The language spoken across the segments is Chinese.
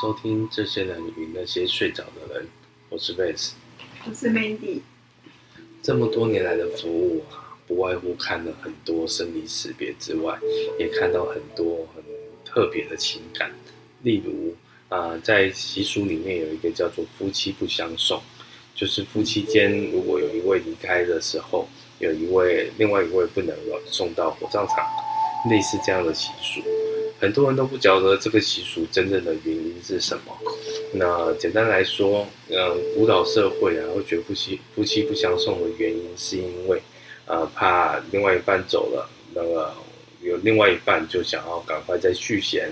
收听《这些人与那些睡着的人》，我是 Vance，我是 Mandy。这么多年来的服务啊，不外乎看了很多生离死别之外，也看到很多很特别的情感。例如啊、呃，在习俗里面有一个叫做“夫妻不相送”，就是夫妻间如果有一位离开的时候，有一位另外一位不能送到火葬场，类似这样的习俗。很多人都不晓得这个习俗真正的原因是什么。那简单来说，呃，古老社会啊，会觉得夫妻夫妻不相送的原因，是因为，呃，怕另外一半走了，那个有另外一半就想要赶快再续弦，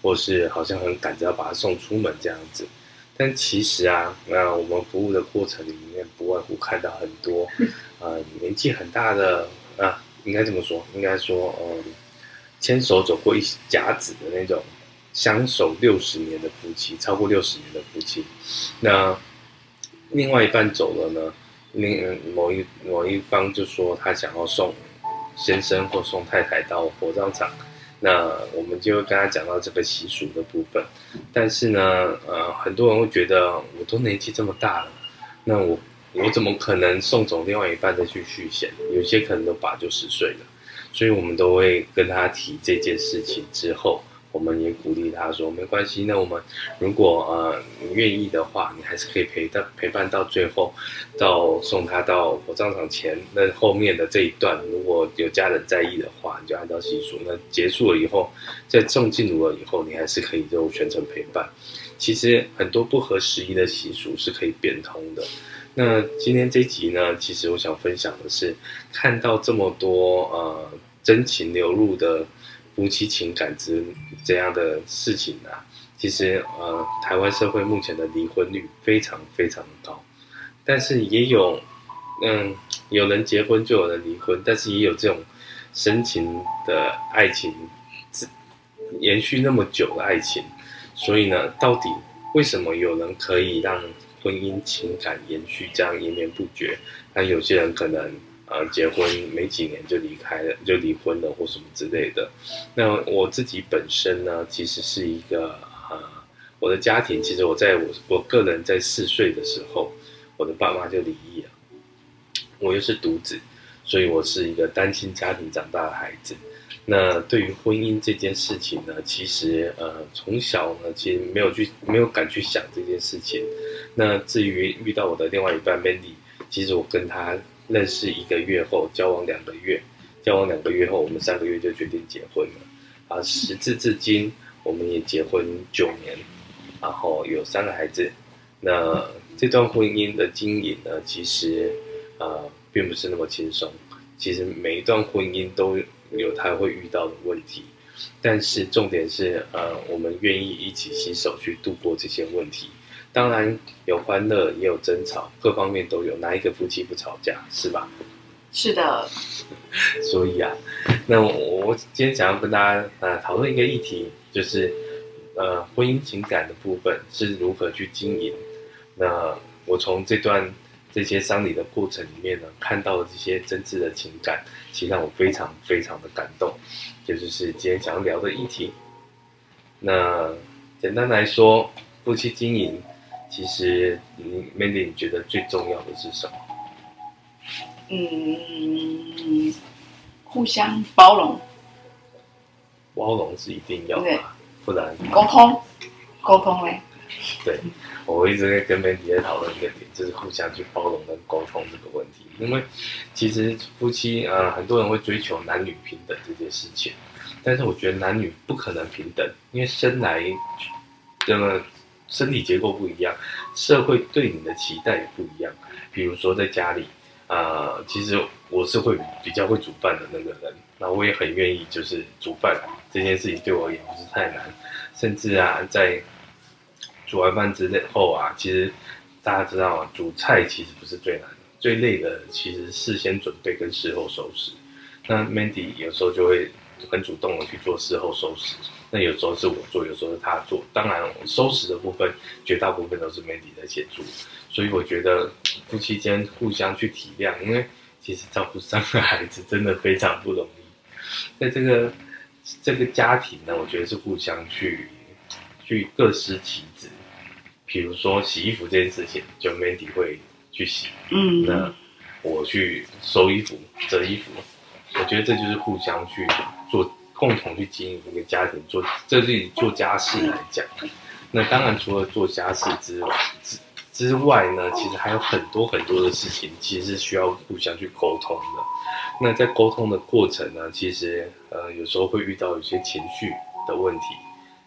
或是好像很赶着要把他送出门这样子。但其实啊，那我们服务的过程里面，不外乎看到很多，呃，年纪很大的啊，应该这么说，应该说，嗯。牵手走过一甲子的那种相守六十年的夫妻，超过六十年的夫妻，那另外一半走了呢？另某一某一方就说他想要送先生或送太太到火葬场，那我们就会跟他讲到这个习俗的部分。但是呢，呃，很多人会觉得我都年纪这么大了，那我我怎么可能送走另外一半再去续弦？有些可能都八九十岁了。所以我们都会跟他提这件事情之后，我们也鼓励他说没关系。那我们如果呃你愿意的话，你还是可以陪到陪伴到最后，到送他到火葬场前。那后面的这一段，如果有家人在意的话，你就按照习俗。那结束了以后，在送进炉了以后，你还是可以就全程陪伴。其实很多不合时宜的习俗是可以变通的。那今天这集呢，其实我想分享的是，看到这么多呃真情流露的夫妻情感之这样的事情啊，其实呃台湾社会目前的离婚率非常非常高，但是也有嗯有人结婚就有人离婚，但是也有这种深情的爱情，延续那么久的爱情，所以呢，到底为什么有人可以让婚姻情感延续这样延绵不绝，那有些人可能呃结婚没几年就离开了，就离婚了或什么之类的。那我自己本身呢，其实是一个呃，我的家庭其实我在我我个人在四岁的时候，我的爸妈就离异了，我又是独子，所以我是一个单亲家庭长大的孩子。那对于婚姻这件事情呢，其实呃从小呢，其实没有去没有敢去想这件事情。那至于遇到我的另外一半 Mandy，其实我跟他认识一个月后，交往两个月，交往两个月后，我们三个月就决定结婚了。啊，时至至今，我们也结婚九年，然后有三个孩子。那这段婚姻的经营呢，其实呃并不是那么轻松。其实每一段婚姻都有他会遇到的问题，但是重点是，呃，我们愿意一起携手去度过这些问题。当然有欢乐，也有争吵，各方面都有。哪一个夫妻不吵架，是吧？是的。所以啊，那我，我今天想要跟大家呃讨论一个议题，就是呃婚姻情感的部分是如何去经营。那我从这段。这些丧礼的过程里面呢，看到了这些真挚的情感，其实让我非常非常的感动，也就是今天想要聊的议题。那简单来说，夫妻经营，其实你 Mandy 你觉得最重要的是什么？嗯，互相包容。包容是一定要的，不然沟通，沟通嘞。对。我一直在跟 Mandy 在讨论一个点，就是互相去包容跟沟通这个问题。因为其实夫妻啊、呃，很多人会追求男女平等这件事情，但是我觉得男女不可能平等，因为生来这个身体结构不一样，社会对你的期待也不一样。比如说在家里啊、呃，其实我是会比较会煮饭的那个人，那我也很愿意就是煮饭这件事情对我也不是太难，甚至啊在。煮完饭之后啊，其实大家知道啊，煮菜其实不是最难的，最累的其实事先准备跟事后收拾。那 Mandy 有时候就会很主动的去做事后收拾，那有时候是我做，有时候是他做。当然，收拾的部分绝大部分都是 Mandy 在协助。所以我觉得夫妻间互相去体谅，因为其实照顾三个孩子真的非常不容易。在这个这个家庭呢，我觉得是互相去。去各司其职。比如说洗衣服这件事情，就 Mandy 会去洗，嗯，那我去收衣服、折衣服。我觉得这就是互相去做，共同去经营一个家庭，做这是以做家事来讲。那当然，除了做家事之外之之外呢，其实还有很多很多的事情，其实是需要互相去沟通的。那在沟通的过程呢，其实呃有时候会遇到一些情绪的问题，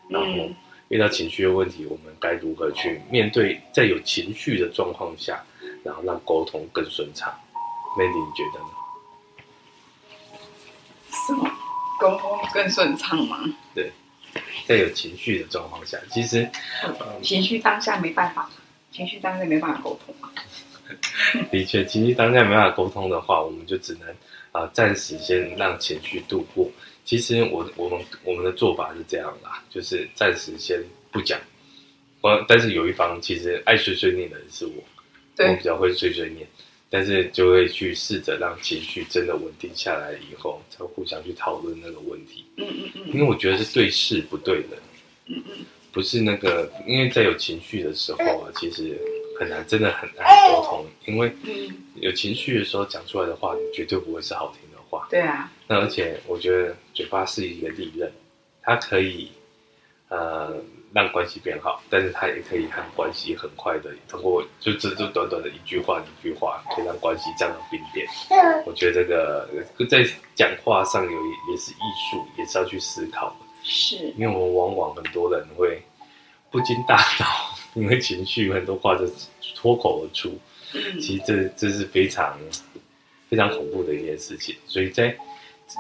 然后遇到情绪的问题，我们该如何去面对？在有情绪的状况下，然后让沟通更顺畅。Mandy，你觉得呢？什么？沟通更顺畅吗？对，在有情绪的状况下，其实、嗯、情绪当下没办法，情绪当下没办法沟通啊。的确，情绪当下没办法沟通的话，我们就只能啊、呃、暂时先让情绪度过。其实我我们我们的做法是这样啦，就是暂时先不讲。我但是有一方其实爱碎碎念的人是我，对我比较会碎碎念。但是就会去试着让情绪真的稳定下来以后，才互相去讨论那个问题。嗯嗯嗯。因为我觉得是对事不对人。嗯嗯。不是那个，因为在有情绪的时候啊，其实很难，真的很难沟通。因为有情绪的时候讲出来的话，绝对不会是好听的话。对啊。那而且我觉得嘴巴是一个利刃，它可以呃。让关系变好，但是他也可以让关系很快的通过，就这就短短的一句话一句话，可以让关系降到冰点。我觉得这个在讲话上有也是艺术，也是要去思考的。是，因为我们往往很多人会不经大脑，因为情绪很多话就脱口而出。其实这这是非常非常恐怖的一件事情，所以在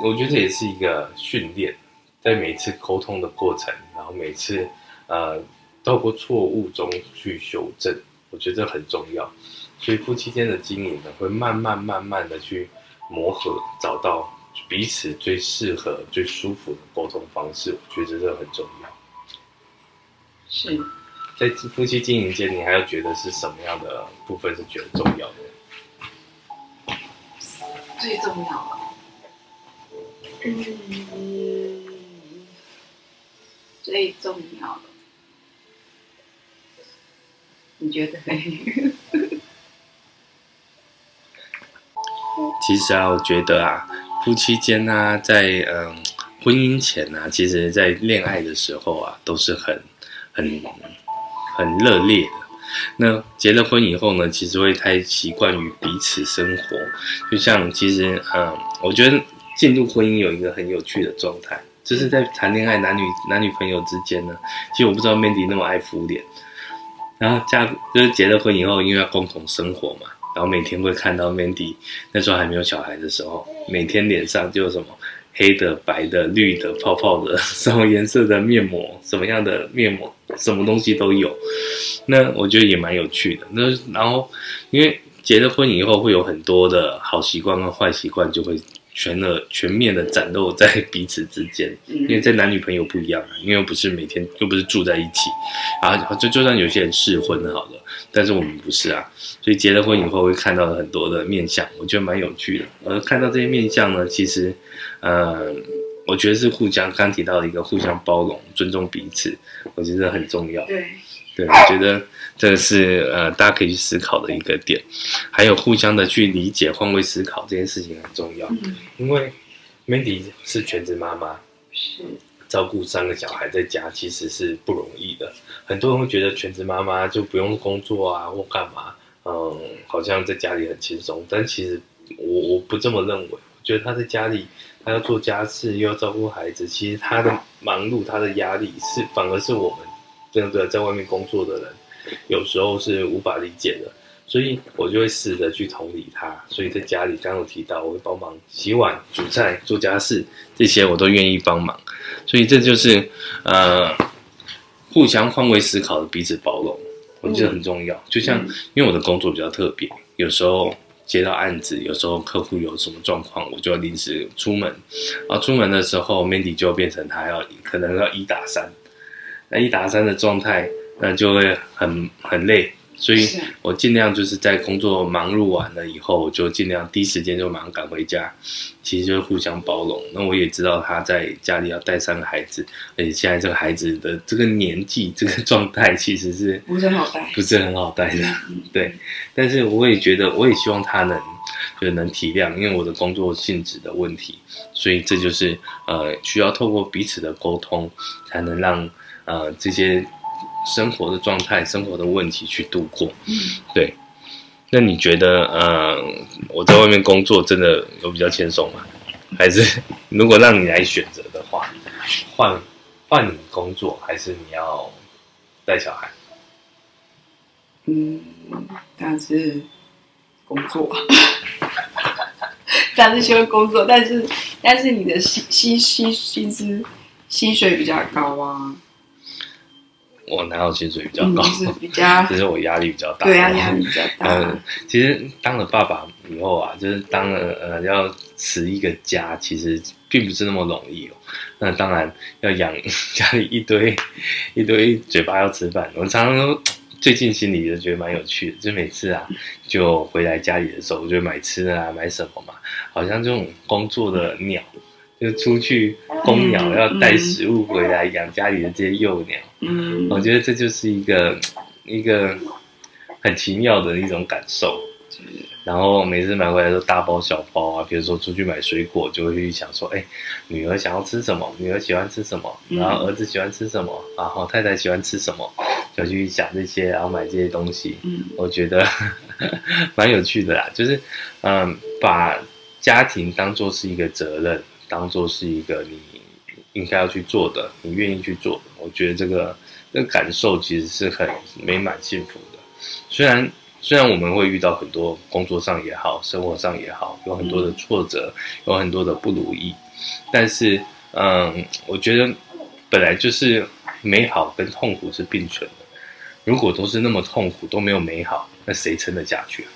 我觉得这也是一个训练，在每次沟通的过程，然后每次。呃，透过错误中去修正，我觉得这很重要。所以夫妻间的经营呢，会慢慢慢慢的去磨合，找到彼此最适合、最舒服的沟通方式。我觉得这很重要。是，在夫妻经营间，你还要觉得是什么样的部分是觉得重要的？最重要的，嗯，最重要的。你觉得？其实啊，我觉得啊，夫妻间啊，在嗯婚姻前啊，其实，在恋爱的时候啊，都是很很很热烈的。那结了婚以后呢，其实会太习惯于彼此生活。就像其实嗯，我觉得进入婚姻有一个很有趣的状态，就是在谈恋爱男女男女朋友之间呢，其实我不知道 Mandy 那么爱敷脸。然后嫁就是结了婚以后，因为要共同生活嘛，然后每天会看到 Mandy 那时候还没有小孩的时候，每天脸上就什么黑的、白的、绿的、泡泡的，什么颜色的面膜，什么样的面膜，什么东西都有。那我觉得也蛮有趣的。那然后因为结了婚以后，会有很多的好习惯跟坏习惯，就会。全的全面的展露在 彼此之间，因为在男女朋友不一样，啊因为又不是每天又不是住在一起，然后，就就算有些人试婚好了，但是我们不是啊，所以结了婚以后会看到很多的面相，我觉得蛮有趣的。而看到这些面相呢，其实，呃，我觉得是互相刚提到的一个互相包容、尊重彼此，我觉得很重要。对，对，我觉得。这个是呃，大家可以去思考的一个点，还有互相的去理解、换位思考这件事情很重要。嗯，因为 Mandy 是全职妈妈，是照顾三个小孩在家，其实是不容易的。很多人会觉得全职妈妈就不用工作啊，或干嘛，嗯，好像在家里很轻松。但其实我我不这么认为，我觉得她在家里，她要做家事，又要照顾孩子，其实她的忙碌、她的压力是反而是我们这个在外面工作的人。有时候是无法理解的，所以我就会试着去同理他。所以在家里，刚刚有提到，我会帮忙洗碗、煮菜、做家事，这些我都愿意帮忙。所以这就是呃，互相换位思考的彼此包容，我觉得很重要。就像因为我的工作比较特别，有时候接到案子，有时候客户有什么状况，我就要临时出门。然后出门的时候，Mandy 就变成他要可能要一打三，那一打三的状态。那就会很很累，所以我尽量就是在工作忙碌完了以后，我就尽量第一时间就马上赶回家，其实就是互相包容。那我也知道他在家里要带三个孩子，而且现在这个孩子的这个年纪、这个状态，其实是不是很好带，不是很好带的。对，但是我也觉得，我也希望他能就是能体谅，因为我的工作性质的问题，所以这就是呃需要透过彼此的沟通，才能让呃这些。生活的状态、生活的问题去度过，对。那你觉得，呃，我在外面工作真的有比较轻松吗？还是如果让你来选择的话，换换你工作，还是你要带小孩？嗯，但是 工作，但是喜欢工作，但是但是你的薪薪薪薪资薪水比较高啊。我拿到薪水比较高，嗯、比较，其实我压力比较大。对啊，压力比较大。嗯，其实当了爸爸以后啊，就是当了呃要持一个家，其实并不是那么容易哦。那当然要养 家里一堆一堆嘴巴要吃饭。我常常都最近心里就觉得蛮有趣的，就每次啊就回来家里的时候，我就买吃的啊，买什么嘛，好像这种工作的鸟。就出去供鸟，要带食物回来养家里的这些幼鸟。嗯，我觉得这就是一个一个很奇妙的一种感受。然后每次买回来都大包小包啊，比如说出去买水果，就会去想说，哎，女儿想要吃什么？女儿喜欢吃什么？然后儿子喜欢吃什么？然后太太喜欢吃什么？就去想这些，然后买这些东西。嗯，我觉得 蛮有趣的啦，就是嗯，把家庭当做是一个责任。当做是一个你应该要去做的，你愿意去做的，我觉得这个这个感受其实是很美满幸福的。虽然虽然我们会遇到很多工作上也好，生活上也好，有很多的挫折，有很多的不如意，但是嗯，我觉得本来就是美好跟痛苦是并存的。如果都是那么痛苦，都没有美好，那谁撑得下去啊？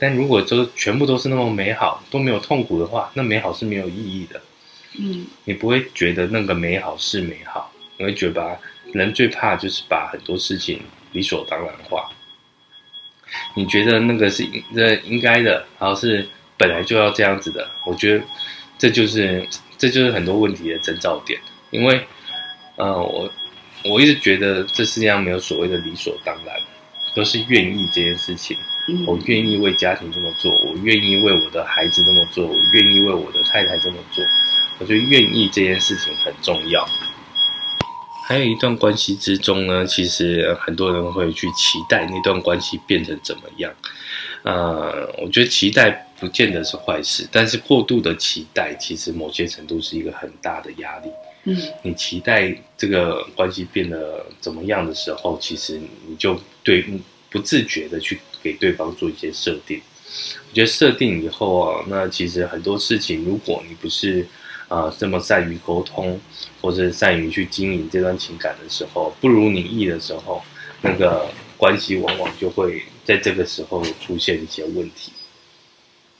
但如果都全部都是那么美好，都没有痛苦的话，那美好是没有意义的。嗯，你不会觉得那个美好是美好，你会觉得人最怕就是把很多事情理所当然化。你觉得那个是这应该的，然后是本来就要这样子的。我觉得这就是这就是很多问题的征兆点。因为，呃，我我一直觉得这世界上没有所谓的理所当然，都是愿意这件事情。我愿意为家庭这么做，我愿意为我的孩子这么做，我愿意为我的太太这么做。我觉得愿意这件事情很重要。还有一段关系之中呢，其实很多人会去期待那段关系变成怎么样。呃，我觉得期待不见得是坏事，但是过度的期待，其实某些程度是一个很大的压力。嗯，你期待这个关系变得怎么样的时候，其实你就对不自觉的去。给对方做一些设定，我觉得设定以后啊，那其实很多事情，如果你不是啊、这么善于沟通，或者善于去经营这段情感的时候，不如你意的时候，那个关系往往就会在这个时候出现一些问题。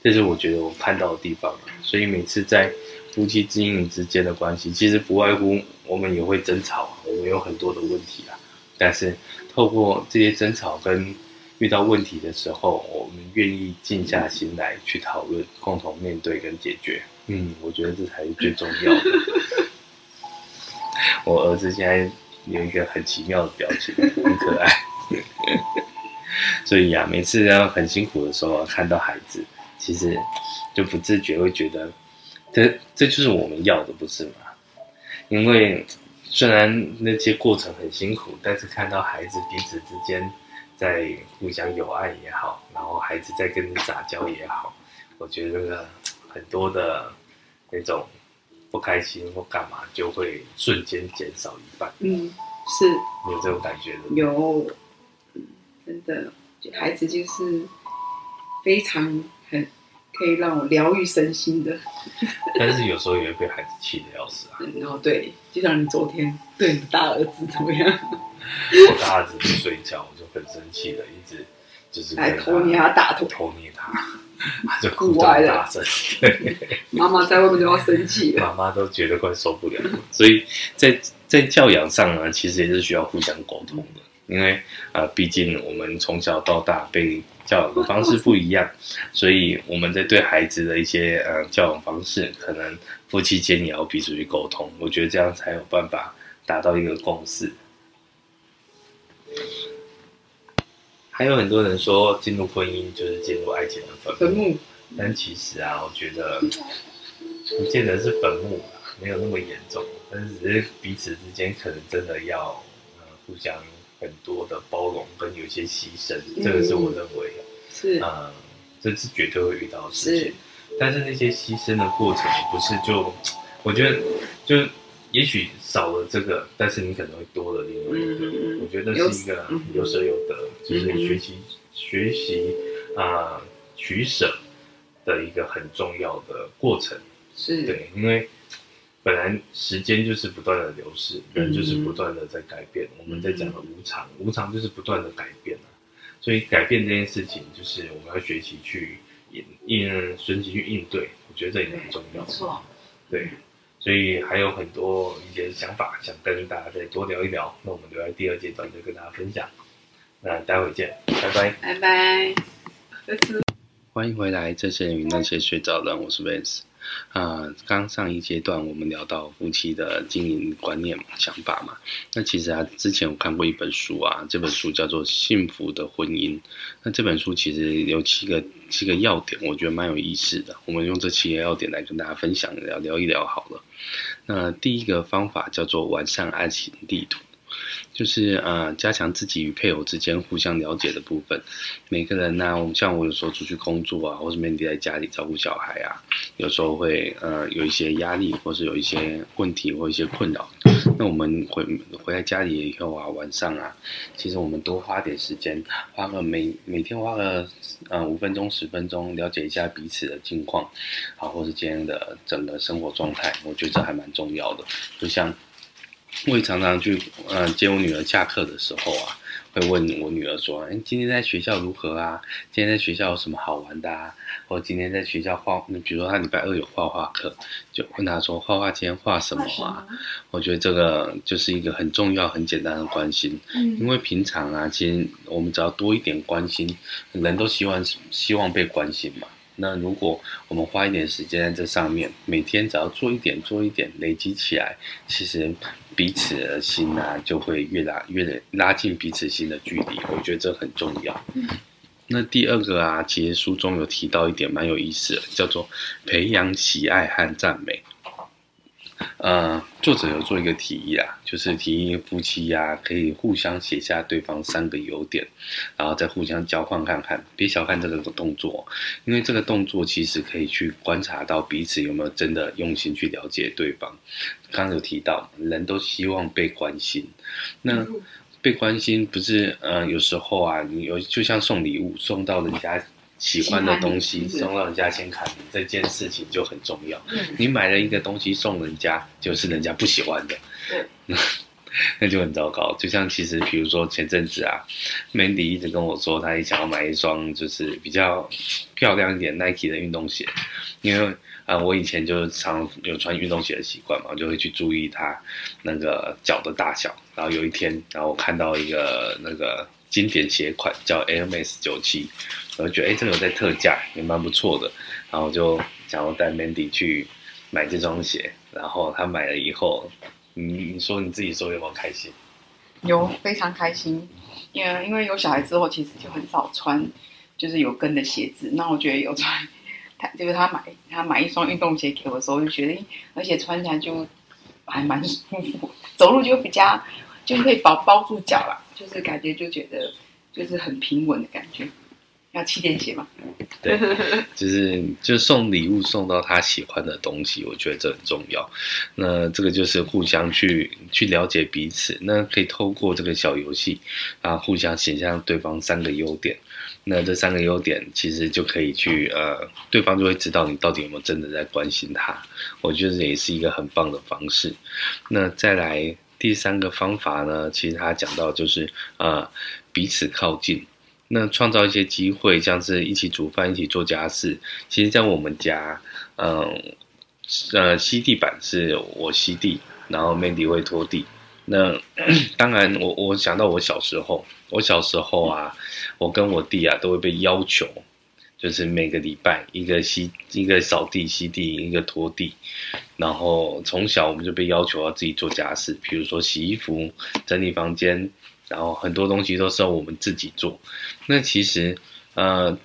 这是我觉得我看到的地方。所以每次在夫妻经营之间的关系，其实不外乎我们也会争吵，我们有很多的问题啊。但是透过这些争吵跟遇到问题的时候，我们愿意静下心来去讨论，共同面对跟解决。嗯，我觉得这才是最重要的。我儿子现在有一个很奇妙的表情，很可爱。所以呀、啊，每次要很辛苦的时候，看到孩子，其实就不自觉会觉得，这这就是我们要的，不是吗？因为虽然那些过程很辛苦，但是看到孩子彼此之间。在互相友爱也好，然后孩子在跟你撒娇也好，我觉得那个很多的那种不开心或干嘛，就会瞬间减少一半。嗯，是有这种感觉的。有，嗯，真的，孩子就是非常很可以让我疗愈身心的。但是有时候也会被孩子气得要死啊。嗯，然后对，就像你昨天对你大儿子怎么样？我大儿子不睡觉，我就很生气的，一直就是来偷捏他大腿，偷捏他，他就哭得很大声。妈妈在外面都要生气了，妈妈都觉得快受不了了。所以在在教养上呢，其实也是需要互相沟通的。因为呃，毕竟我们从小到大被教养的方式不一样，所以我们在对孩子的一些呃教养方式，可能夫妻间也要彼此去沟通。我觉得这样才有办法达到一个共识。还有很多人说，进入婚姻就是进入爱情的坟墓，但其实啊，我觉得不见得是坟墓，没有那么严重，但是只是彼此之间可能真的要呃互相很多的包容跟有一些牺牲，嗯、这个是我认为是呃这是绝对会遇到的事情。但是那些牺牲的过程不是就我觉得就。也许少了这个，但是你可能会多了另外一个。嗯、我觉得是一个有舍有得，嗯、就是学习、嗯、学习啊、呃、取舍的一个很重要的过程。是对，因为本来时间就是不断的流逝，人就是不断的在改变。嗯、我们在讲的无常，嗯、无常就是不断的改变、啊、所以改变这件事情，就是我们要学习去应应顺其去应对。我觉得这也很重要。没错，对。所以还有很多一些想法，想跟大家再多聊一聊。那我们留在第二阶段再跟大家分享。那待会见，拜拜，拜拜。欢迎回来，这些人与那些睡着的人，我是 Vance。啊、刚上一阶段我们聊到夫妻的经营观念嘛、想法嘛。那其实啊，之前我看过一本书啊，这本书叫做《幸福的婚姻》。那这本书其实有七个七个要点，我觉得蛮有意思的。我们用这七个要点来跟大家分享聊聊一聊好了。那第一个方法叫做完善爱情地图。就是呃，加强自己与配偶之间互相了解的部分。每个人呢、我们像我有时候出去工作啊，或是 Mandy 在家里照顾小孩啊，有时候会呃有一些压力，或是有一些问题或一些困扰。那我们回回来家里以后啊，晚上啊，其实我们多花点时间，花个每每天花个呃五分钟十分钟，了解一下彼此的近况，好，或是今天的整个生活状态，我觉得这还蛮重要的。就像。我也常常去呃接我女儿下课的时候啊，会问我女儿说：“哎，今天在学校如何啊？今天在学校有什么好玩的啊？或今天在学校画，你比如说她礼拜二有画画课，就问她说画画今天画什么啊？我觉得这个就是一个很重要、很简单的关心。嗯，因为平常啊，其实我们只要多一点关心，人都希望希望被关心嘛。那如果我们花一点时间在这上面，每天只要做一点、做一点，累积起来，其实。”彼此的心呢、啊，就会越拉越拉近彼此心的距离。我觉得这很重要。那第二个啊，其实书中有提到一点蛮有意思的，叫做培养喜爱和赞美。呃，作者有做一个提议啊，就是提议夫妻呀、啊，可以互相写下对方三个优点，然后再互相交换看看。别小看这个动作，因为这个动作其实可以去观察到彼此有没有真的用心去了解对方。刚刚有提到，人都希望被关心，那被关心不是呃，有时候啊，你有就像送礼物送到人家。喜欢的东西送到人家先看，这件事情就很重要。你买了一个东西送人家，就是人家不喜欢的，那就很糟糕。就像其实，比如说前阵子啊，Mandy 一直跟我说，他也想要买一双就是比较漂亮一点 Nike 的运动鞋，因为啊，我以前就是常有穿运动鞋的习惯嘛，我就会去注意他那个脚的大小。然后有一天，然后我看到一个那个经典鞋款叫 Air Max 97。我觉得哎，这个有在特价也蛮不错的，然后就想要带 Mandy 去买这双鞋，然后他买了以后，你你说你自己说有没有开心？有，非常开心，因为因为有小孩之后，其实就很少穿就是有跟的鞋子。那我觉得有穿，他就是他买他买一双运动鞋给我的时候，就觉得，而且穿起来就还蛮舒服，走路就比较就可以包包住脚了，就是感觉就觉得就是很平稳的感觉。要气垫鞋吗？对，就是就送礼物送到他喜欢的东西，我觉得这很重要。那这个就是互相去去了解彼此，那可以透过这个小游戏啊，互相写下对方三个优点。那这三个优点其实就可以去呃，对方就会知道你到底有没有真的在关心他。我觉得这也是一个很棒的方式。那再来第三个方法呢，其实他讲到就是呃，彼此靠近。那创造一些机会，像是一起煮饭、一起做家事。其实，在我们家，嗯，呃，吸地板是我吸地，然后 Mandy 会拖地。那 当然，我我想到我小时候，我小时候啊，我跟我弟啊都会被要求，就是每个礼拜一个吸一个扫地吸地，一个拖地，然后从小我们就被要求要自己做家事，比如说洗衣服、整理房间，然后很多东西都是要我们自己做。那其实呃。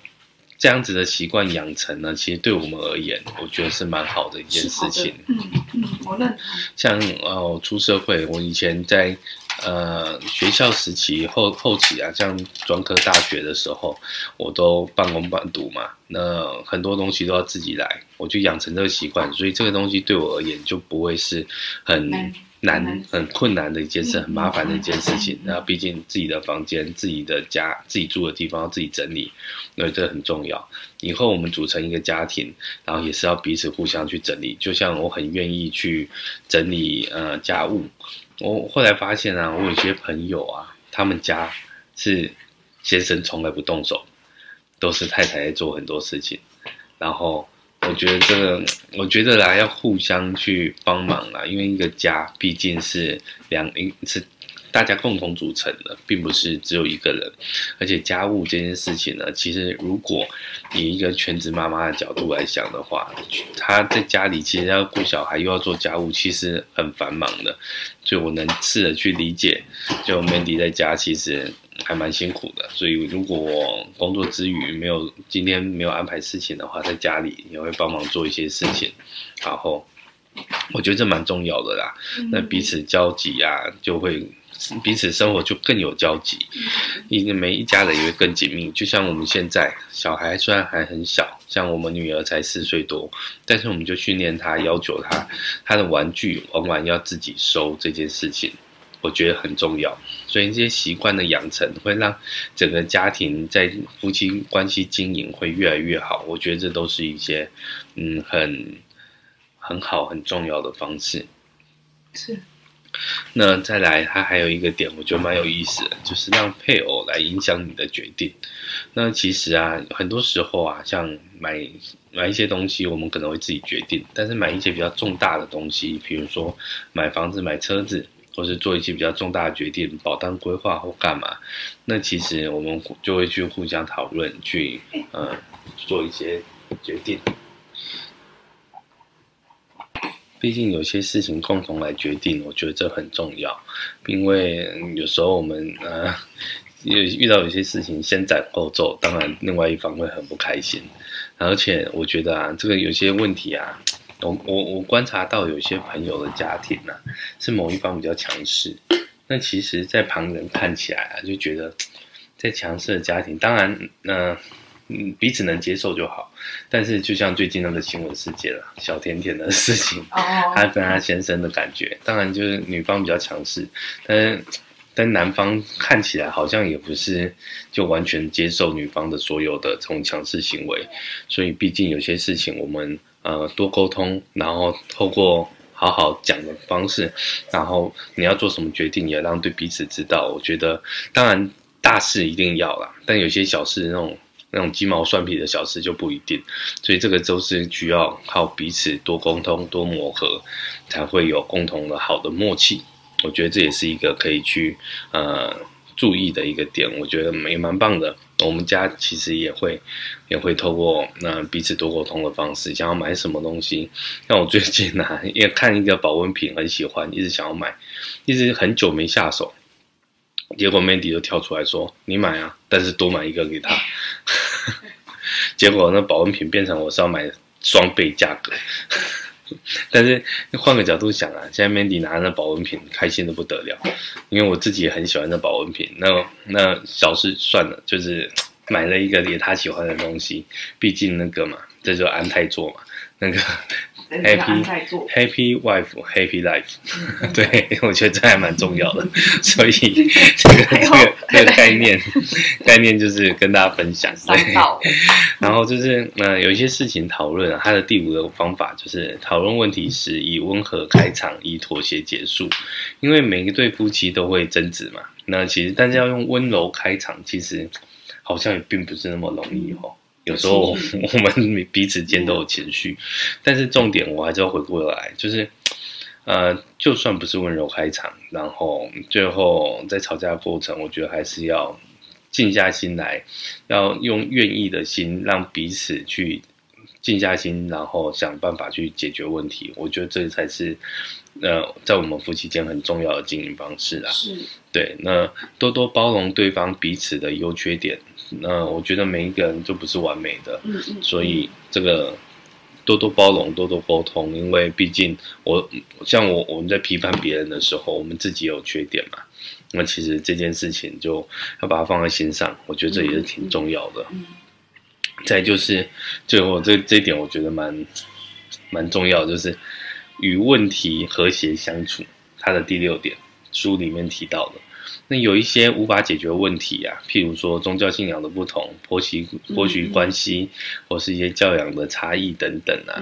这样子的习惯养成呢，其实对我们而言，我觉得是蛮好的一件事情。嗯嗯，我认同。像哦，出社会，我以前在呃学校时期后后期啊，像专科大学的时候，我都半工半读嘛，那很多东西都要自己来，我就养成这个习惯，所以这个东西对我而言就不会是很。难很困难的一件事，很麻烦的一件事情。那，毕竟自己的房间、自己的家、自己住的地方要自己整理，因为这很重要。以后我们组成一个家庭，然后也是要彼此互相去整理。就像我很愿意去整理呃家务，我后来发现啊，我有些朋友啊，他们家是先生从来不动手，都是太太在做很多事情，然后。我觉得这个，我觉得啦，要互相去帮忙啦，因为一个家毕竟是两，是大家共同组成的，并不是只有一个人。而且家务这件事情呢，其实如果以一个全职妈妈的角度来想的话，她在家里其实要顾小孩又要做家务，其实很繁忙的。所以我能试着去理解，就 Mandy 在家其实。还蛮辛苦的，所以如果我工作之余没有今天没有安排事情的话，在家里也会帮忙做一些事情，然后我觉得这蛮重要的啦。那彼此交集啊，就会彼此生活就更有交集，因为每一家人也会更紧密。就像我们现在小孩虽然还很小，像我们女儿才四岁多，但是我们就训练她，要求她，她的玩具往往要自己收这件事情。我觉得很重要，所以这些习惯的养成会让整个家庭在夫妻关系经营会越来越好。我觉得这都是一些嗯很很好很重要的方式。是。那再来，它还有一个点，我觉得蛮有意思的，就是让配偶来影响你的决定。那其实啊，很多时候啊，像买买一些东西，我们可能会自己决定，但是买一些比较重大的东西，比如说买房子、买车子。或是做一些比较重大的决定，保单规划或干嘛，那其实我们就会去互相讨论，去呃做一些决定。毕竟有些事情共同来决定，我觉得这很重要。因为有时候我们呃遇遇到有些事情先斩后奏，当然另外一方会很不开心。而且我觉得啊，这个有些问题啊。我我我观察到有些朋友的家庭呢、啊，是某一方比较强势。那其实，在旁人看起来啊，就觉得在强势的家庭，当然，嗯、呃、嗯，彼此能接受就好。但是，就像最近那个新闻事件了，小甜甜的事情，她跟她先生的感觉，当然就是女方比较强势，但是但男方看起来好像也不是就完全接受女方的所有的这种强势行为。所以，毕竟有些事情我们。呃，多沟通，然后透过好好讲的方式，然后你要做什么决定，也让对彼此知道。我觉得，当然大事一定要啦，但有些小事，那种那种鸡毛蒜皮的小事就不一定。所以这个都是需要靠彼此多沟通、多磨合，才会有共同的好的默契。我觉得这也是一个可以去呃。注意的一个点，我觉得也蛮棒的。我们家其实也会，也会透过那彼此多沟通的方式，想要买什么东西。像我最近呢、啊，也看一个保温瓶，很喜欢，一直想要买，一直很久没下手。结果 Mandy 就跳出来说：“你买啊，但是多买一个给他。” 结果那保温瓶变成我是要买双倍价格。但是换个角度想啊，现在 Mandy 拿那保温瓶，开心的不得了，因为我自己也很喜欢那保温瓶。那那小事算了，就是买了一个也他喜欢的东西，毕竟那个嘛，这就安泰座嘛，那个。Happy Happy Wife Happy Life，对，我觉得这还蛮重要的，所以 这个这个这个概念概念就是跟大家分享。对，然后就是呃，有一些事情讨论啊，它的第五个方法就是讨论问题时以温和开场，以妥协结束。因为每一对夫妻都会争执嘛，那其实但是要用温柔开场，其实好像也并不是那么容易哦。有时候 我们彼此间都有情绪，但是重点我还是要回过来，就是，呃，就算不是温柔开场，然后最后在吵架的过程，我觉得还是要静下心来，要用愿意的心，让彼此去静下心，然后想办法去解决问题。我觉得这才是。呃，在我们夫妻间很重要的经营方式啊，是对。那多多包容对方彼此的优缺点。那我觉得每一个人都不是完美的，嗯嗯。所以这个多多包容，多多沟通，因为毕竟我像我我们在批判别人的时候，我们自己有缺点嘛。那其实这件事情就要把它放在心上，我觉得这也是挺重要的。嗯。再就是最后这这一点，我觉得蛮蛮重要，就是。与问题和谐相处，它的第六点，书里面提到的。那有一些无法解决问题啊，譬如说宗教信仰的不同、婆媳婆媳关系，或是一些教养的差异等等啊。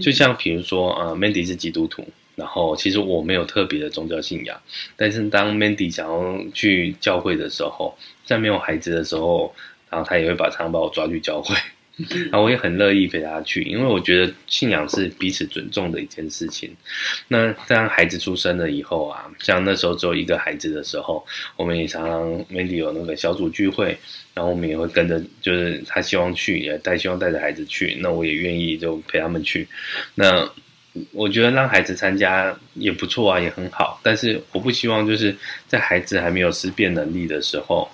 就像比如说，呃，Mandy 是基督徒，然后其实我没有特别的宗教信仰，但是当 Mandy 想要去教会的时候，在没有孩子的时候，然后他也会把常把我抓去教会。然后我也很乐意陪他去，因为我觉得信仰是彼此尊重的一件事情。那当孩子出生了以后啊，像那时候只有一个孩子的时候，我们也常常 Mandy 有那个小组聚会，然后我们也会跟着，就是他希望去，也带希望带着孩子去，那我也愿意就陪他们去。那我觉得让孩子参加也不错啊，也很好。但是我不希望就是在孩子还没有思辨能力的时候。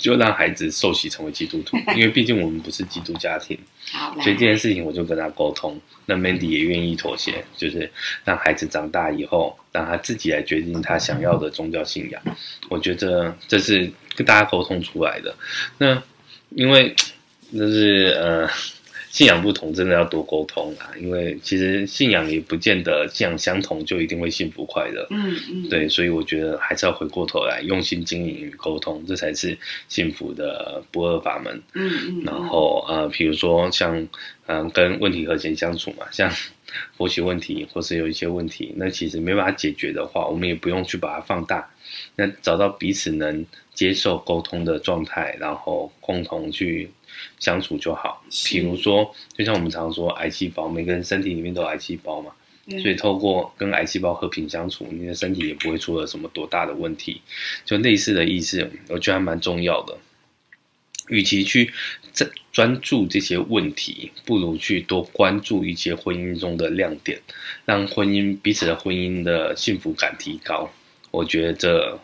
就让孩子受洗成为基督徒，因为毕竟我们不是基督家庭，所以这件事情我就跟他沟通。那 Mandy 也愿意妥协，就是让孩子长大以后，让他自己来决定他想要的宗教信仰。我觉得这是跟大家沟通出来的。那因为就是呃。信仰不同，真的要多沟通啊！因为其实信仰也不见得信仰相同就一定会幸福快乐。嗯嗯，对，所以我觉得还是要回过头来用心经营与沟通，这才是幸福的不二法门。嗯嗯，然后呃，比如说像嗯、呃，跟问题和谐相处嘛，像婆媳问题或是有一些问题，那其实没办法解决的话，我们也不用去把它放大，那找到彼此能接受沟通的状态，然后共同去。相处就好，比如说，就像我们常常说，癌细胞，每个人身体里面都有癌细胞嘛，嗯、所以透过跟癌细胞和平相处，你的身体也不会出了什么多大的问题，就类似的意思，我觉得还蛮重要的。与其去专专注这些问题，不如去多关注一些婚姻中的亮点，让婚姻彼此的婚姻的幸福感提高。我觉得这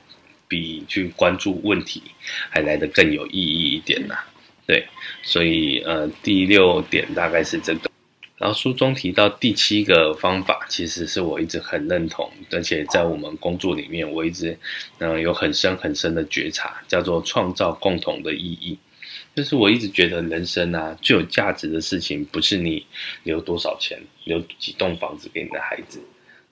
比去关注问题还来得更有意义一点呐、对，所以呃，第六点大概是这个。然后书中提到第七个方法，其实是我一直很认同，而且在我们工作里面，我一直嗯、有很深很深的觉察，叫做创造共同的意义。就是我一直觉得人生啊，最有价值的事情，不是你留多少钱，留几栋房子给你的孩子，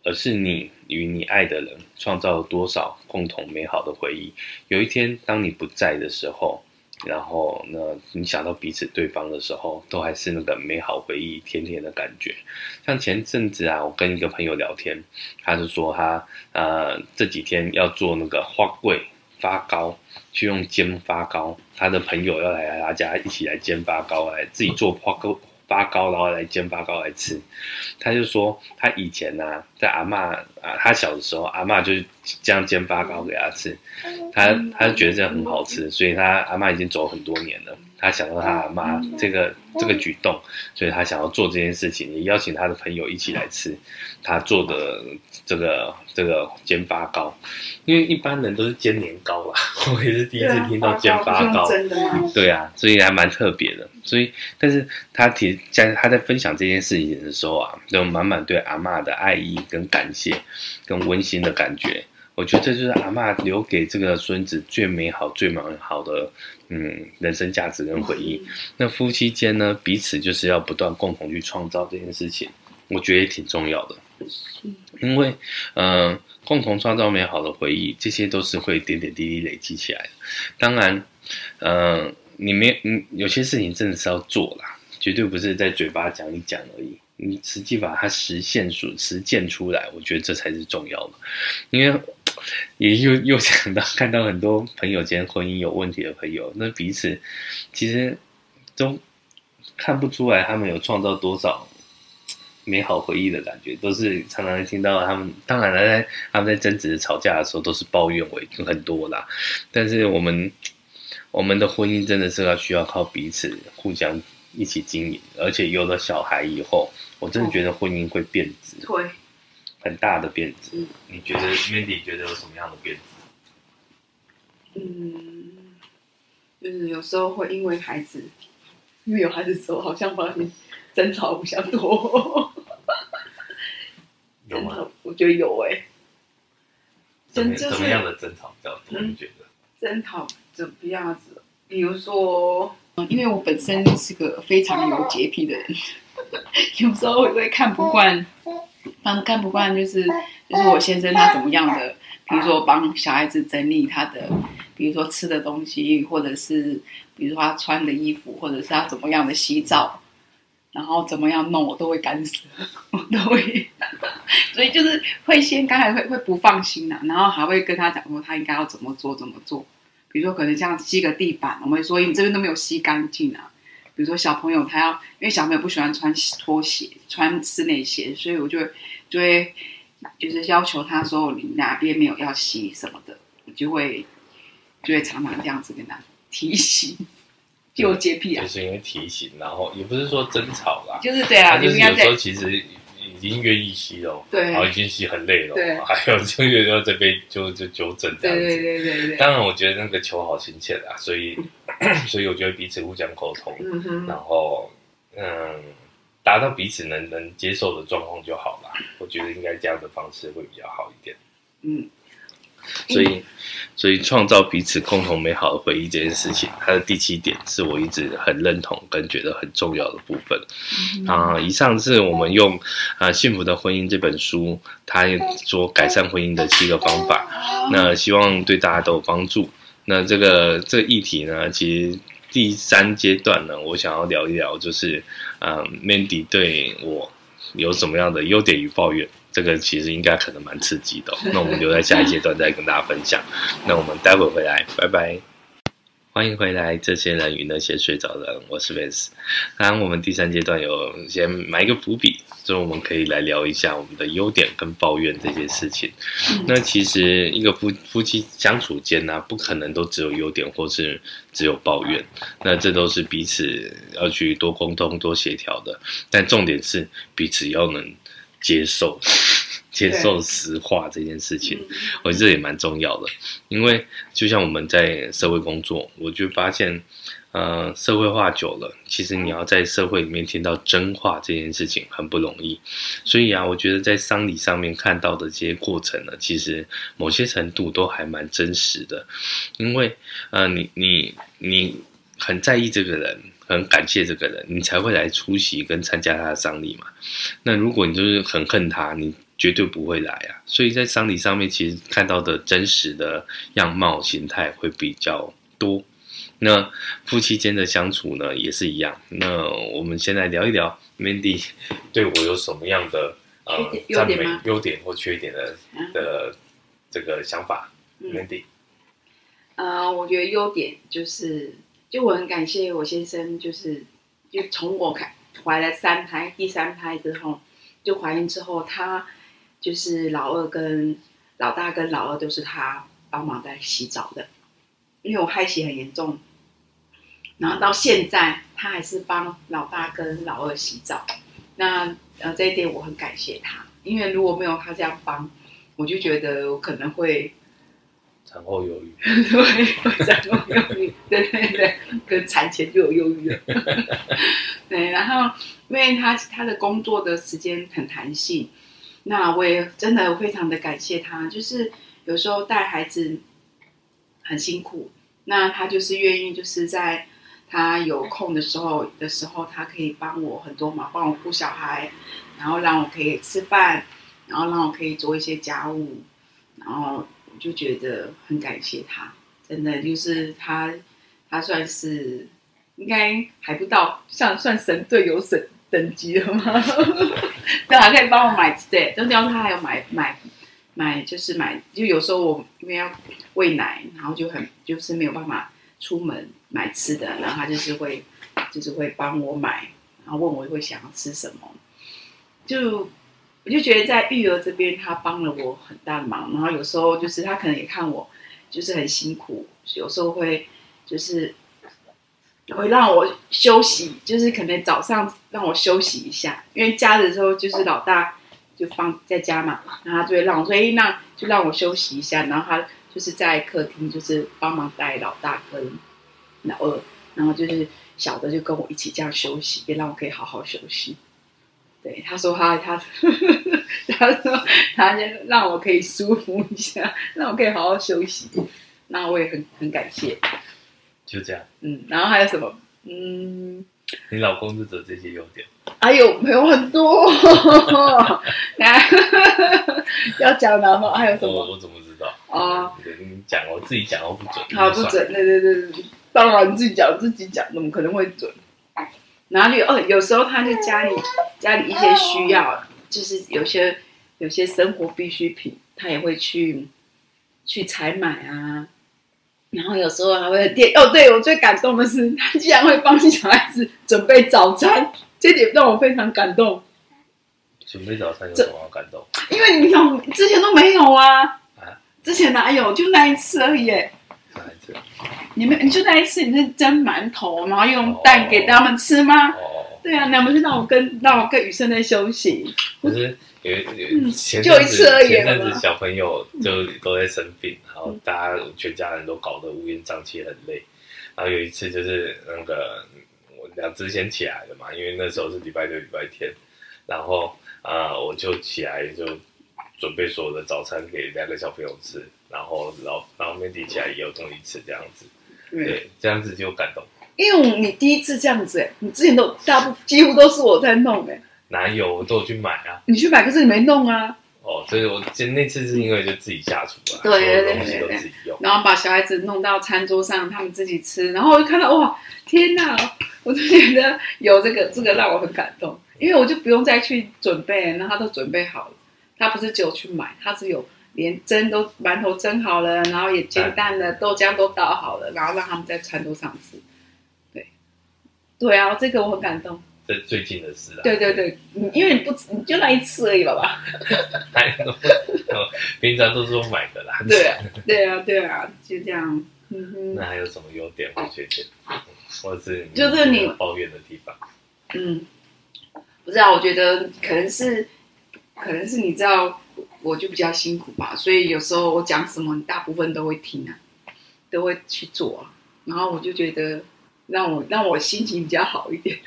而是你与你爱的人创造了多少共同美好的回忆。有一天，当你不在的时候。然后呢，你想到彼此对方的时候，都还是那个美好回忆，甜甜的感觉。像前阵子啊，我跟一个朋友聊天，他就说他呃这几天要做那个花桂发糕，去用煎发糕。他的朋友要来他家一起来煎发糕，来自己做花糕。发糕，然后来煎发糕来吃。他就说，他以前呢、啊，在阿嬷啊，他小的时候，阿嬷就是这样煎发糕给他吃，他他就觉得这样很好吃，所以他阿嬷已经走很多年了。他想到他阿嬷这个这个举动，所以他想要做这件事情，也邀请他的朋友一起来吃他做的这个这个煎发糕。因为一般人都是煎年糕啦，我也是第一次听到煎发糕，真的吗对啊，所以还蛮特别的。所以，但是他提在他在分享这件事情的时候啊，就满满对阿嬷的爱意跟感谢，跟温馨的感觉。我觉得这就是阿嬷留给这个孙子最美好、最美好的嗯人生价值跟回忆。那夫妻间呢，彼此就是要不断共同去创造这件事情，我觉得也挺重要的。因为嗯。呃共同创造美好的回忆，这些都是会点点滴滴累积起来的。当然，嗯、呃，你没，嗯，有些事情真的是要做啦，绝对不是在嘴巴讲一讲而已。你实际把它实现出、实践出来，我觉得这才是重要的。因为也又又想到看到很多朋友间婚姻有问题的朋友，那彼此其实都看不出来他们有创造多少美好回忆的感觉，都是常常听到他们。当然了，在他们在争执、吵架的时候，都是抱怨为很多啦。但是我们我们的婚姻真的是要需要靠彼此互相一起经营，而且有了小孩以后，我真的觉得婚姻会变质，会很大的变质。嗯，你觉得 Mandy 觉得有什么样的变质？嗯，就是有时候会因为孩子，因为有孩子的时候，好像发现争吵比较多。有吗？我觉得有哎、欸。怎么怎么样的争吵比较多？你觉得？争吵怎么样子？比如说，因为我本身是个非常有洁癖的人，有时候我会看不惯，看看不惯，就是就是我先生他怎么样的，比如说帮小孩子整理他的。比如说吃的东西，或者是比如说他穿的衣服，或者是他怎么样的洗澡，然后怎么样弄，我都会干涉，我都会，所以就是会先刚才会会不放心呐、啊，然后还会跟他讲说他应该要怎么做怎么做。比如说可能像吸个地板，我们会说你这边都没有吸干净啊。比如说小朋友他要，因为小朋友不喜欢穿拖鞋，穿室内鞋，所以我就会就会就是要求他说你哪边没有要洗什么的，我就会。就会常常这样子跟他提醒，就有洁癖啊，就是因为提醒，然后也不是说争吵啦，就是对啊，就是有时候其实已经愿意吸了，对，然后已经吸很累了，对，还有就有时候这边就就纠正这样子，对对对对。当然，我觉得那个球好亲切啊，所以 所以我觉得彼此互相沟通，嗯，然后嗯，达到彼此能能接受的状况就好了。我觉得应该这样的方式会比较好一点，嗯。所以，所以创造彼此共同美好的回忆这件事情，它的第七点是我一直很认同跟觉得很重要的部分。啊，以上是我们用啊《幸福的婚姻》这本书，它说改善婚姻的七个方法。那希望对大家都有帮助。那这个这个议题呢，其实第三阶段呢，我想要聊一聊，就是啊，Mandy 对我有什么样的优点与抱怨。这个其实应该可能蛮刺激的哦，那我们留在下一阶段再跟大家分享。那我们待会回来，拜拜。欢迎回来，这些人与那些睡着的人，我是 Vance。当然，我们第三阶段有先埋一个伏笔，所以我们可以来聊一下我们的优点跟抱怨这些事情。那其实一个夫夫妻相处间呢，不可能都只有优点或是只有抱怨，那这都是彼此要去多沟通、多协调的。但重点是彼此要能。接受，接受实话这件事情，我觉得这也蛮重要的。因为就像我们在社会工作，我就发现，呃，社会化久了，其实你要在社会里面听到真话这件事情很不容易。所以啊，我觉得在丧礼上面看到的这些过程呢，其实某些程度都还蛮真实的。因为，呃，你你你很在意这个人。很感谢这个人，你才会来出席跟参加他的丧礼嘛。那如果你就是很恨他，你绝对不会来啊。所以在丧礼上面，其实看到的真实的样貌形态会比较多。那夫妻间的相处呢，也是一样。那我们先来聊一聊，Mandy 对我有什么样的呃赞美、优点或缺点的的这个想法？Mandy，呃，我觉得优点就是。就我很感谢我先生，就是就从我开怀了三胎，第三胎之后，就怀孕之后，他就是老二跟老大跟老二都是他帮忙在洗澡的，因为我害喜很严重，然后到现在他还是帮老大跟老二洗澡，那呃这一点我很感谢他，因为如果没有他这样帮，我就觉得我可能会。产后忧郁，对，产后忧郁，对对对，跟产前就有忧郁了。对，然后因为他他的工作的时间很弹性，那我也真的非常的感谢他。就是有时候带孩子很辛苦，那他就是愿意，就是在他有空的时候的时候，他可以帮我很多忙，帮我顾小孩，然后让我可以吃饭，然后让我可以做一些家务，然后。就觉得很感谢他，真的就是他，他算是应该还不到像算神队友神等级了吗？对，还可以帮我买吃的，就要他还有买买买，就是买，就有时候我因为要喂奶，然后就很就是没有办法出门买吃的，然后他就是会就是会帮我买，然后问我会想要吃什么，就我就觉得在育儿这边，他帮了我很大的忙。然后有时候就是他可能也看我就是很辛苦，有时候会就是会让我休息，就是可能早上让我休息一下，因为家的时候就是老大就放在家嘛，然后他就会让我说，哎，那就让我休息一下。然后他就是在客厅就是帮忙带老大跟老二，然后就是小的就跟我一起这样休息，也让我可以好好休息。对，他说他他，他说他先让我可以舒服一下，让我可以好好休息，那我也很很感谢。就这样。嗯，然后还有什么？嗯，你老公是有这些优点？还有没有很多？来，要讲的吗？还有什么？我我怎么知道？啊，你讲，我自己讲都不准。好，不准。对对对对，当然你自己讲自己讲，怎么可能会准？哪里哦？有时候他就家里家里一些需要，就是有些有些生活必需品，他也会去去采买啊。然后有时候还会点哦，对，我最感动的是，他竟然会帮小孩子准备早餐，这点让我非常感动。准备早餐有什么好感动？因为你想之前都没有啊，啊，之前哪有？就那一次而已。哪一次？你们你就那一次，你是蒸馒头，然后用蛋给他们吃吗？哦，对啊，那不是让我跟让我跟雨生在休息。可是有有前阵子前阵子小朋友就都在生病，然后大家全家人都搞得乌烟瘴气，很累。然后有一次就是那个我两只先起来了嘛，因为那时候是礼拜六礼拜天，然后啊、呃、我就起来就准备所有的早餐给两个小朋友吃，然后然后然后 Mandy 起来也有东西吃这样子。对，这样子就感动。因为你第一次这样子哎，你之前都大部几乎都是我在弄哎。哪有，我都有去买啊。你去买，可是你没弄啊。哦，所以我其实那次是因为就自己下厨啊，对对对对对，然后把小孩子弄到餐桌上，他们自己吃，然后我就看到哇，天哪！我就觉得有这个这个让我很感动，因为我就不用再去准备，然后他都准备好了。他不是只有去买，他是有。连蒸都馒头蒸好了，然后也煎蛋了，豆浆都倒好了，然后让他们在餐桌上吃。对，对啊，这个我很感动。这最近的事啊。对对对，因为你不你就那一次而已，爸爸。平常都是我买的啦。对啊，对啊，对啊，就这样。嗯哼。那还有什么优点或缺点？或者是就是你抱怨的地方？嗯，不知道，我觉得可能是，可能是你知道。我就比较辛苦吧，所以有时候我讲什么，你大部分都会听啊，都会去做啊。然后我就觉得让我让我心情比较好一点，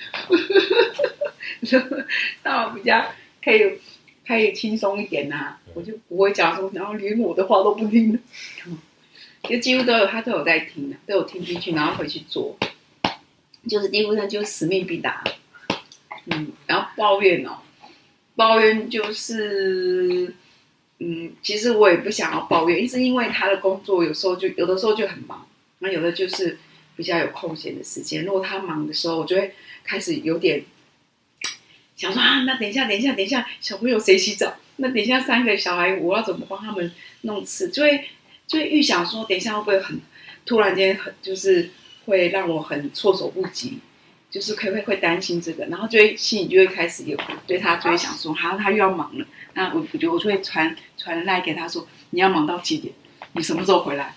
让我比较可以可以轻松一点呐、我就不会讲说，然后连我的话都不听，就几乎都有他都有在听的，都有听进去，然后回去做，就是几乎上就是使命必达。嗯，然后抱怨哦，抱怨就是。嗯，其实我也不想要抱怨，是因为他的工作有时候就有的时候就很忙，那有的就是比较有空闲的时间。如果他忙的时候，我就会开始有点想说啊，那等一下，等一下，等一下，小朋友谁洗澡？那等一下三个小孩，我要怎么帮他们弄吃？就会就会预想说，等一下会不会很突然间很就是会让我很措手不及。就是可会会担心这个，然后就会心里就会开始有对他就会想说，好，他又要忙了。那我我觉得我就会传传赖给他说，你要忙到几点？你什么时候回来？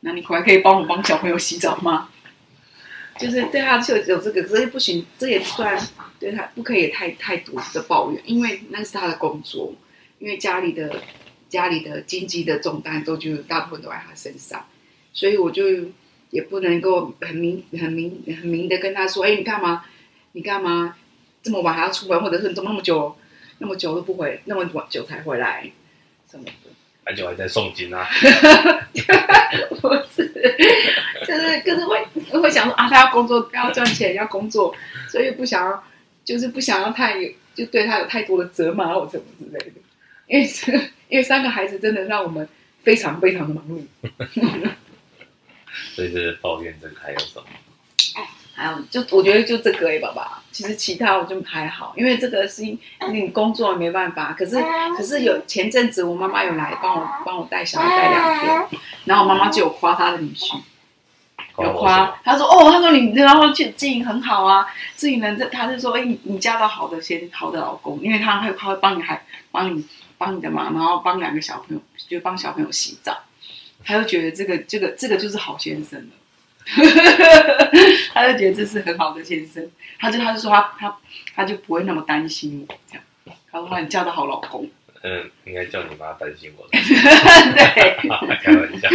那你回来可以帮我帮小朋友洗澡吗？就是对他就有这个，这也不行，这也算对他不可以太太多的抱怨，因为那是他的工作，因为家里的家里的经济的重担都就大部分都在他身上，所以我就。也不能够很明、很明、很明的跟他说：“哎，你干嘛？你干嘛这么晚还要出门？或者是你怎么那么久、那么久都不回，那么晚久才回来？什么的？很久还在诵经啊？不是，就是可是会会想说啊，他要工作，要赚钱，要工作，所以不想要，就是不想要太有，就对他有太多的责骂或什么之类的。因为因为三个孩子真的让我们非常非常的忙碌。”所以是抱怨这个还有什么？还有就我觉得就这个哎，爸爸。其实其他我就还好，因为这个是你工作没办法。可是可是有前阵子我妈妈有来帮我帮我带小孩带两天，然后我妈妈就有夸她的女婿，有夸，她说哦，她说你然后去经营很好啊，自己人这他就说哎，你你嫁到好的先好的老公，因为他会他会帮你还帮你帮你的忙，然后帮两个小朋友就帮小朋友洗澡，他就觉得这个这个这个就是好先生了。他就觉得这是很好的先生，他就他就说他他他就不会那么担心我这样，他说你嫁到好老公。嗯，应该叫你妈担心我。对，开玩笑。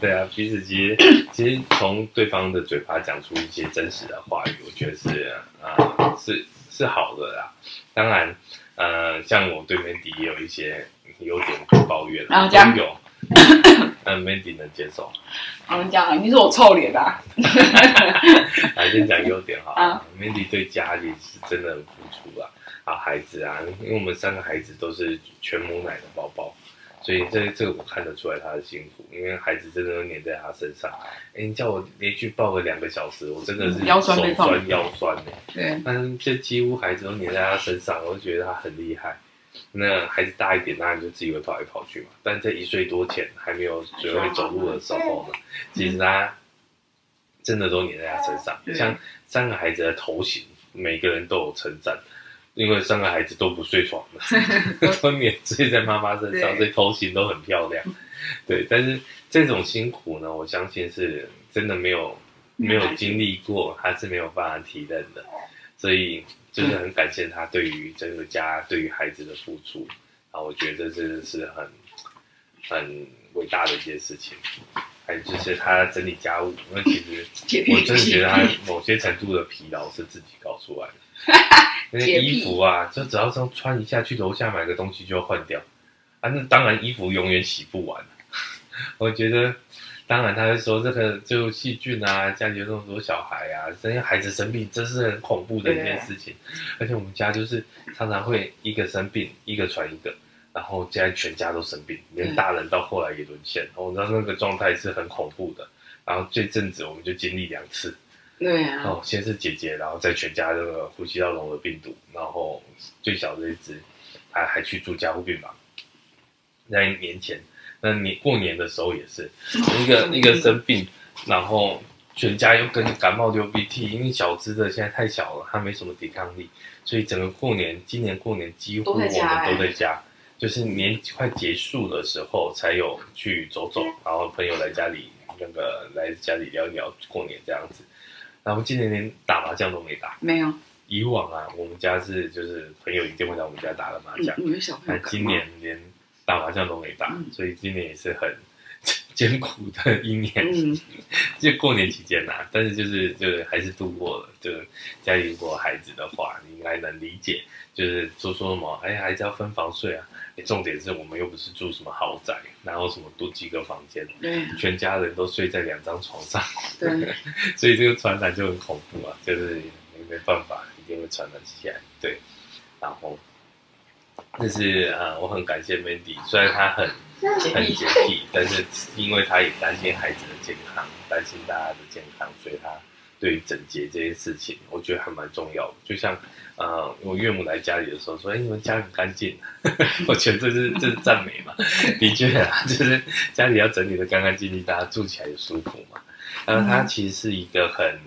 对啊，彼此其实其实从对方的嘴巴讲出一些真实的话语，我觉得是啊、呃、是是好的啦。当然，呃，像我对 Mandy 也有一些优点抱怨，然后这样有，嗯，Mandy 能接受。我们讲，你说我臭脸啊？来先讲优点哈。啊、Mandy 对家里是真的很付出啊。啊，孩子啊，因为我们三个孩子都是全母奶的宝宝，所以这这个我看得出来他的辛苦，因为孩子真的都黏在他身上。哎，你叫我连续抱个两个小时，我真的是腰酸腰酸的。对，但是这几乎孩子都黏在他身上，我就觉得他很厉害。那孩子大一点，当然就自己会跑来跑去嘛。但在一岁多前还没有学会走路的时候呢，其实他真的都黏在他身上。像三个孩子的头型，每个人都有称赞。因为三个孩子都不睡床的，都黏睡在妈妈身上，所以头型都很漂亮。对，但是这种辛苦呢，我相信是真的没有没有经历过，他是没有办法体认的。所以就是很感谢他对于这个家、对于孩子的付出。啊，我觉得这真的是很很伟大的一件事情。还有就是他整理家务，那其实我真的觉得他某些程度的疲劳是自己搞出来的。那些衣服啊，就只要这样穿一下，去楼下买个东西就要换掉啊。那当然，衣服永远洗不完。我觉得，当然，他会说这个就细菌啊，家里有那么多小孩啊，这些孩子生病，这是很恐怖的一件事情。而且我们家就是常常会一个生病，一个传一个，然后现在全家都生病，连大人到后来也沦陷。我知道那个状态是很恐怖的。然后这阵子我们就经历两次。对啊，哦，先是姐姐，然后再全家这个呼吸道融合病毒，然后最小的一只还还去住加护病房。在年前，那年过年的时候也是 一个一个生病，然后全家又跟感冒流鼻涕，因为小只的现在太小了，他没什么抵抗力，所以整个过年，今年过年几乎我们都在家，就是年快结束的时候才有去走走，然后朋友来家里那个来家里聊一聊过年这样子。然后今年连打麻将都没打，没有。以往啊，我们家是就是朋友一定会来我们家打个麻将。但今年连打麻将都没打，嗯、所以今年也是很 艰苦的一年。嗯、就过年期间呐、啊，但是就是就是还是度过了。就家里如果孩子的话，你应该能理解。就是说说什么，哎，孩子要分房睡啊。重点是我们又不是住什么豪宅，然后什么多几个房间，对，全家人都睡在两张床上，对，所以这个传染就很恐怖啊，就是没没办法，一定会传染起来，对，然后，但是啊、呃，我很感谢 Mandy，虽然他很 很洁癖，但是因为他也担心孩子的健康，担心大家的健康，所以他对于整洁这件事情，我觉得还蛮重要的，就像。啊、呃，我岳母来家里的时候说：“哎，你们家很干净。”我觉得这是这是赞美嘛。的确啊，就是家里要整理的干干净净，大家住起来也舒服嘛。然后他其实是一个很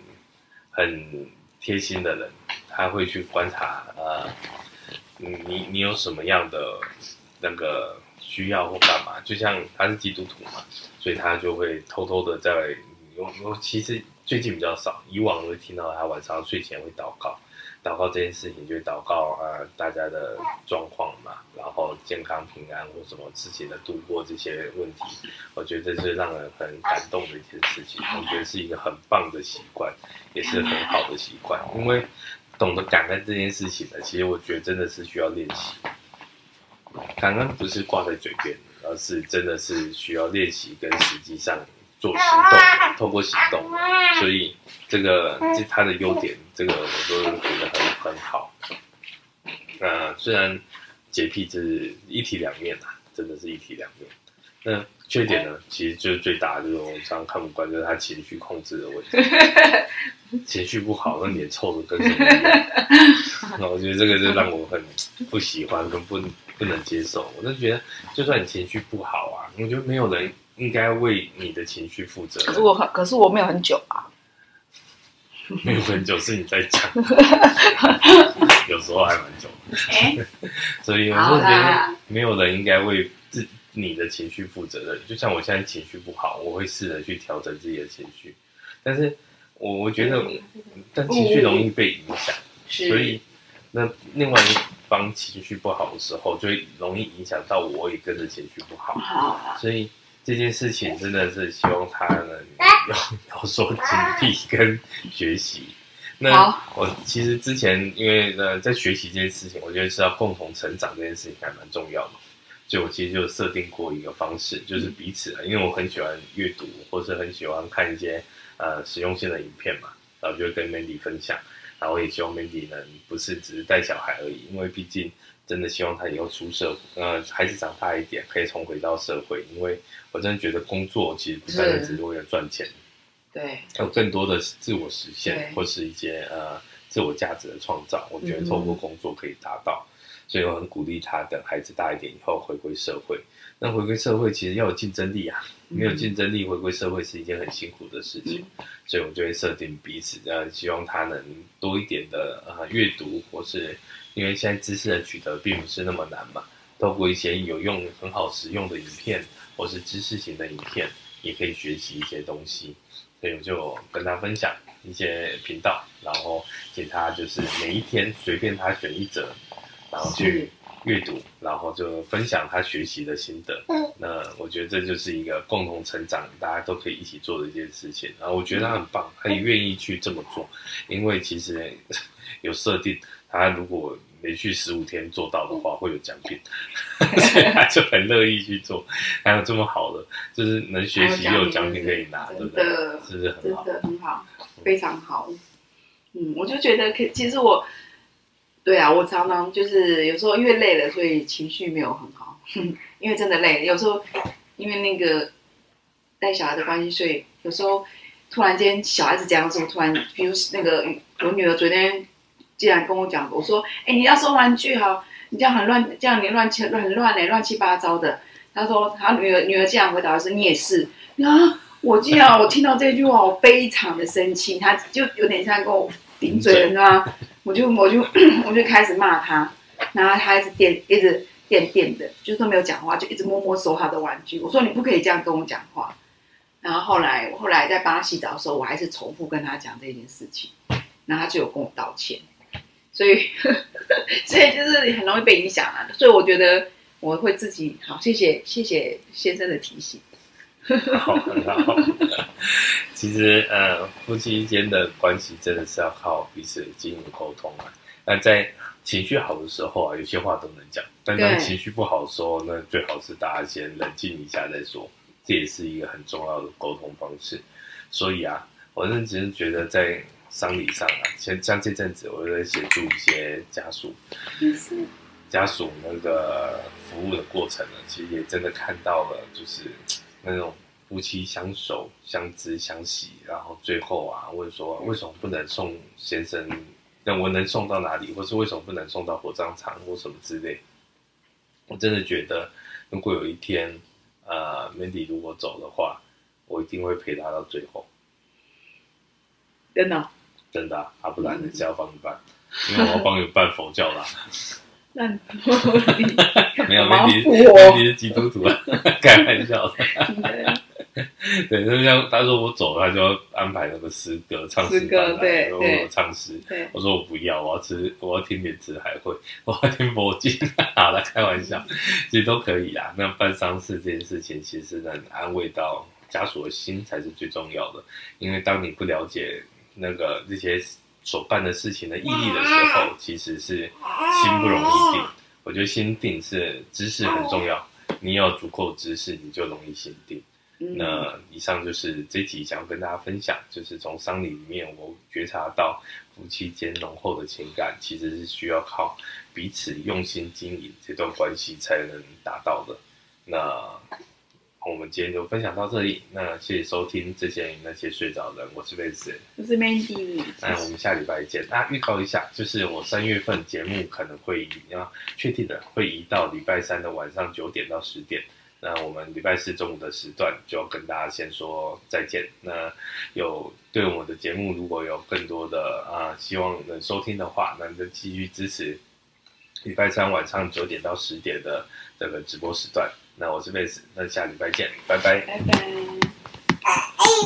很贴心的人，他会去观察呃，你你有什么样的那个需要或干嘛？就像他是基督徒嘛，所以他就会偷偷的在我我其实最近比较少，以往会听到他晚上睡前会祷告。祷告这件事情，就祷告啊，大家的状况嘛，然后健康平安或什么自己的度过这些问题，我觉得这是让人很感动的一件事情。我觉得是一个很棒的习惯，也是很好的习惯。因为懂得感恩这件事情呢，其实我觉得真的是需要练习。感恩不是挂在嘴边，而是真的是需要练习跟实际上做行动，透过行动，所以。这个这他的优点，这个我都觉得很很好。呃，虽然洁癖是一体两面啊，真的是一体两面。那缺点呢，其实就是最大的，就是我常常看不惯，就是他情绪控制的问题。情绪不好，那脸臭的跟什么一样。那我觉得这个就让我很不喜欢，跟不不能接受。我就觉得，就算你情绪不好啊，我觉得没有人。应该为你的情绪负责。可是我很，可是我没有很久啊。没有很久，是你在讲，有时候还蛮久的。欸、所以我就觉得，没有人应该为自你的情绪负责任。就像我现在情绪不好，我会试着去调整自己的情绪，但是我我觉得，但情绪容易被影响，所以那另外一方情绪不好的时候，就会容易影响到我也跟着情绪不好。所以。这件事情真的是希望他能有有所警惕跟学习。那我其实之前因为呃，在学习这件事情，我觉得是要共同成长这件事情还蛮重要的。所以我其实就设定过一个方式，就是彼此，因为我很喜欢阅读，或是很喜欢看一些呃实用性的影片嘛，然后就会跟 Mandy 分享。然后也希望 Mandy 能不是只是带小孩而已，因为毕竟。真的希望他以后出社会，呃，孩子长大一点，可以重回到社会。因为我真的觉得工作其实不单单只是为了赚钱，对，还有更多的自我实现，或是一些呃自我价值的创造。我觉得透过工作可以达到，嗯、所以我很鼓励他等孩子大一点以后回归社会。那回归社会其实要有竞争力啊，没有竞争力回归社会是一件很辛苦的事情。嗯、所以我们就会设定彼此，这样希望他能多一点的呃阅读或是。因为现在知识的取得并不是那么难嘛，透过一些有用、很好使用的影片，或是知识型的影片，也可以学习一些东西。所以我就跟他分享一些频道，然后给他就是每一天随便他选一则，然后去阅读，然后就分享他学习的心得。嗯那我觉得这就是一个共同成长，大家都可以一起做的一件事情。然后我觉得他很棒，他也愿意去这么做，因为其实 有设定。他如果连续十五天做到的话，会有奖品，所以他就很乐意去做。还有这么好的，就是能学习又有奖品可以拿，对不对？是不是很好？真的很好，非常好。嗯，我就觉得，可其实我，对啊，我常常就是有时候因为累了，所以情绪没有很好。因为真的累，有时候因为那个带小孩的关系，所以有时候突然间小孩子这样子，突然，比如那个我女儿昨天。竟然跟我讲，我说，哎、你要收玩具哈，你这样很乱，这样你乱七很乱嘞，乱七八糟的。她说，她女儿女儿这样回答的是，你也是啊。我竟然我听到这句话，我非常的生气，她就有点像跟我顶嘴了，你知道吗？我就我就 我就开始骂他，然后他一直电一直电电的，就是都没有讲话，就一直默默收他的玩具。我说你不可以这样跟我讲话。然后后来后来在帮他洗澡的时候，我还是重复跟他讲这件事情，然后他就有跟我道歉。所以，所以就是很容易被影响啊。所以我觉得我会自己好，谢谢谢谢先生的提醒。好，很好。其实呃，夫妻间的关系真的是要靠彼此经营沟通啊。那在情绪好的时候啊，有些话都能讲；但当情绪不好的时候，那最好是大家先冷静一下再说。这也是一个很重要的沟通方式。所以啊，我认真觉得在。丧礼上啊，像像这阵子，我在协助一些家属，家属那个服务的过程呢，其实也真的看到了，就是那种夫妻相守、相知、相惜，然后最后啊，问说为什么不能送先生？那我能送到哪里？或是为什么不能送到火葬场或什么之类？我真的觉得，如果有一天，呃，Mandy 如果走的话，我一定会陪他到最后。真的。真的啊，啊不然人家要帮你办，因为我要帮你办佛教啦。那 没有问题，问题是基督徒啊，开玩笑的。对，就像他说我走了，他就要安排那个诗歌唱诗歌，对，然后我唱诗。我说我不要，我要吃，我要听点词海会，我要听佛经。好了，开玩笑，其实都可以啊。那办丧事这件事情，其实能安慰到家属的心才是最重要的，因为当你不了解。那个这些所办的事情的意义的时候，其实是心不容易定。我觉得心定是知识很重要，你要足够知识，你就容易心定。那以上就是这集想要跟大家分享，就是从丧礼里面我觉察到夫妻间浓厚的情感，其实是需要靠彼此用心经营这段关系才能达到的。那。我们今天就分享到这里，那谢谢收听之前那些睡着的人，我是 Vincent，我是 Mandy，那我们下礼拜见。那预告一下，就是我三月份节目可能会移，要确定的会移到礼拜三的晚上九点到十点。那我们礼拜四中午的时段就要跟大家先说再见。那有对我们的节目如果有更多的啊、呃，希望能收听的话，那就继续支持礼拜三晚上九点到十点的这个直播时段。那我是妹子那下礼拜见拜拜。拜拜。